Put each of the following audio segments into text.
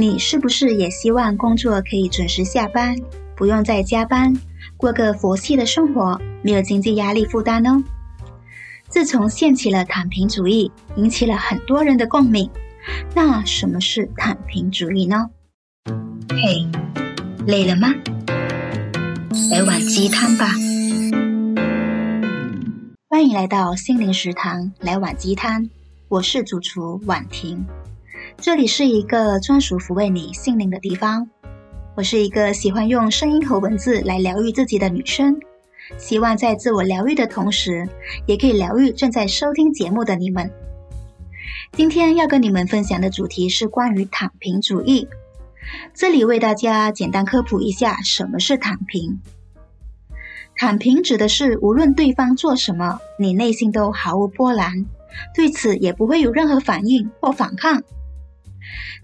你是不是也希望工作可以准时下班，不用再加班，过个佛系的生活，没有经济压力负担呢？自从掀起了躺平主义，引起了很多人的共鸣。那什么是躺平主义呢？嘿，累了吗？来碗鸡汤吧。欢迎来到心灵食堂，来碗鸡汤。我是主厨婉婷，这里是一个专属抚慰你心灵的地方。我是一个喜欢用声音和文字来疗愈自己的女生。希望在自我疗愈的同时，也可以疗愈正在收听节目的你们。今天要跟你们分享的主题是关于躺平主义。这里为大家简单科普一下什么是躺平。躺平指的是无论对方做什么，你内心都毫无波澜，对此也不会有任何反应或反抗。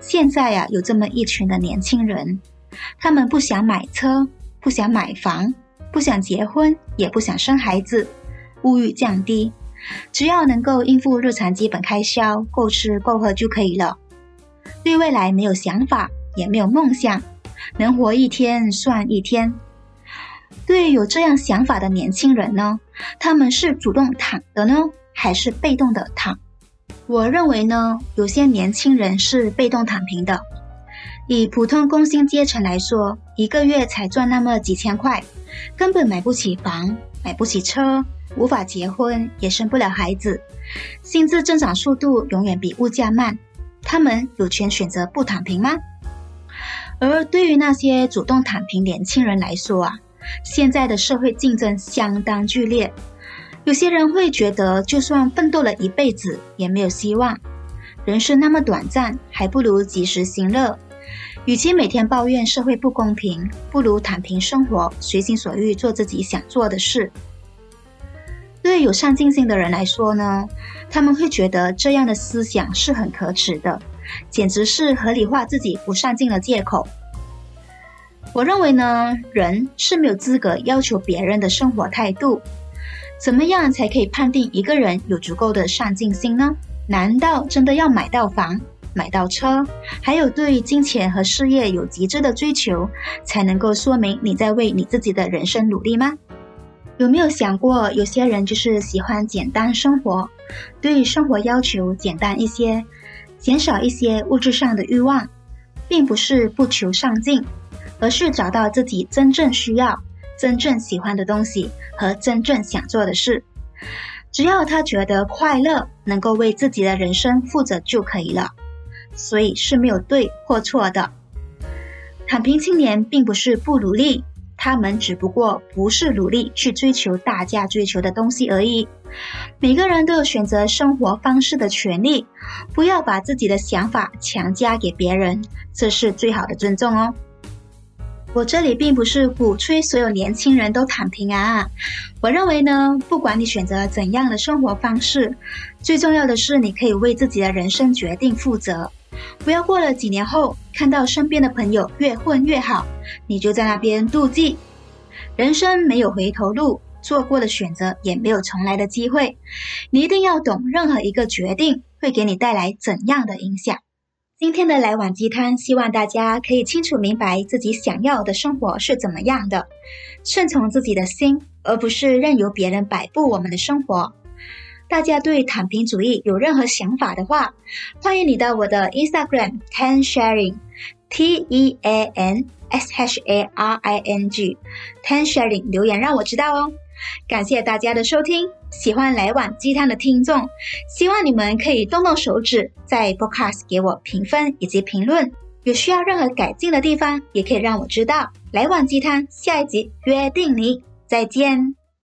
现在呀、有这么一群的年轻人，他们不想买车，不想买房。不想结婚，也不想生孩子，物欲降低，只要能够应付日常基本开销，够吃够喝就可以了。对未来没有想法，也没有梦想，能活一天算一天。对于有这样想法的年轻人呢，他们是主动躺的呢，还是被动的躺？我认为呢，有些年轻人是被动躺平的。以普通工薪阶层来说，一个月才赚那么几千块，根本买不起房，买不起车，无法结婚，也生不了孩子，薪资增长速度永远比物价慢。他们有权选择不躺平吗？而对于那些主动躺平年轻人来说啊，现在的社会竞争相当剧烈，有些人会觉得，就算奋斗了一辈子也没有希望，人生那么短暂，还不如及时行乐。与其每天抱怨社会不公平，不如躺平生活，随心所欲做自己想做的事。对有上进心的人来说呢，他们会觉得这样的思想是很可耻的，简直是合理化自己不上进的借口。我认为呢，人是没有资格要求别人的生活态度。怎么样才可以判定一个人有足够的上进心呢？难道真的要买到房？买到车，还有对金钱和事业有极致的追求，才能够说明你在为你自己的人生努力吗？有没有想过，有些人就是喜欢简单生活，对生活要求简单一些，减少一些物质上的欲望，并不是不求上进，而是找到自己真正需要、真正喜欢的东西和真正想做的事，只要他觉得快乐，能够为自己的人生负责就可以了。所以是没有对或错的。躺平青年并不是不努力，他们只不过不是努力去追求大家追求的东西而已。每个人都有选择生活方式的权利，不要把自己的想法强加给别人，这是最好的尊重哦。我这里并不是鼓吹所有年轻人都躺平啊，我认为呢，不管你选择怎样的生活方式，最重要的是你可以为自己的人生决定负责。不要过了几年后，看到身边的朋友越混越好，你就在那边妒忌。人生没有回头路，做过的选择也没有重来的机会。你一定要懂，任何一个决定会给你带来怎样的影响。今天的来碗鸡汤，希望大家可以清楚明白自己想要的生活是怎么样的，顺从自己的心，而不是任由别人摆布我们的生活。大家对躺平主义有任何想法的话，欢迎你到我的 Instagram Tan Sharing T E A N S H A R I N G Tan Sharing 留言让我知道哦。感谢大家的收听，喜欢来碗鸡汤的听众，希望你们可以动动手指，在 Podcast 给我评分以及评论。有需要任何改进的地方，也可以让我知道。来碗鸡汤，下一集约定你，再见。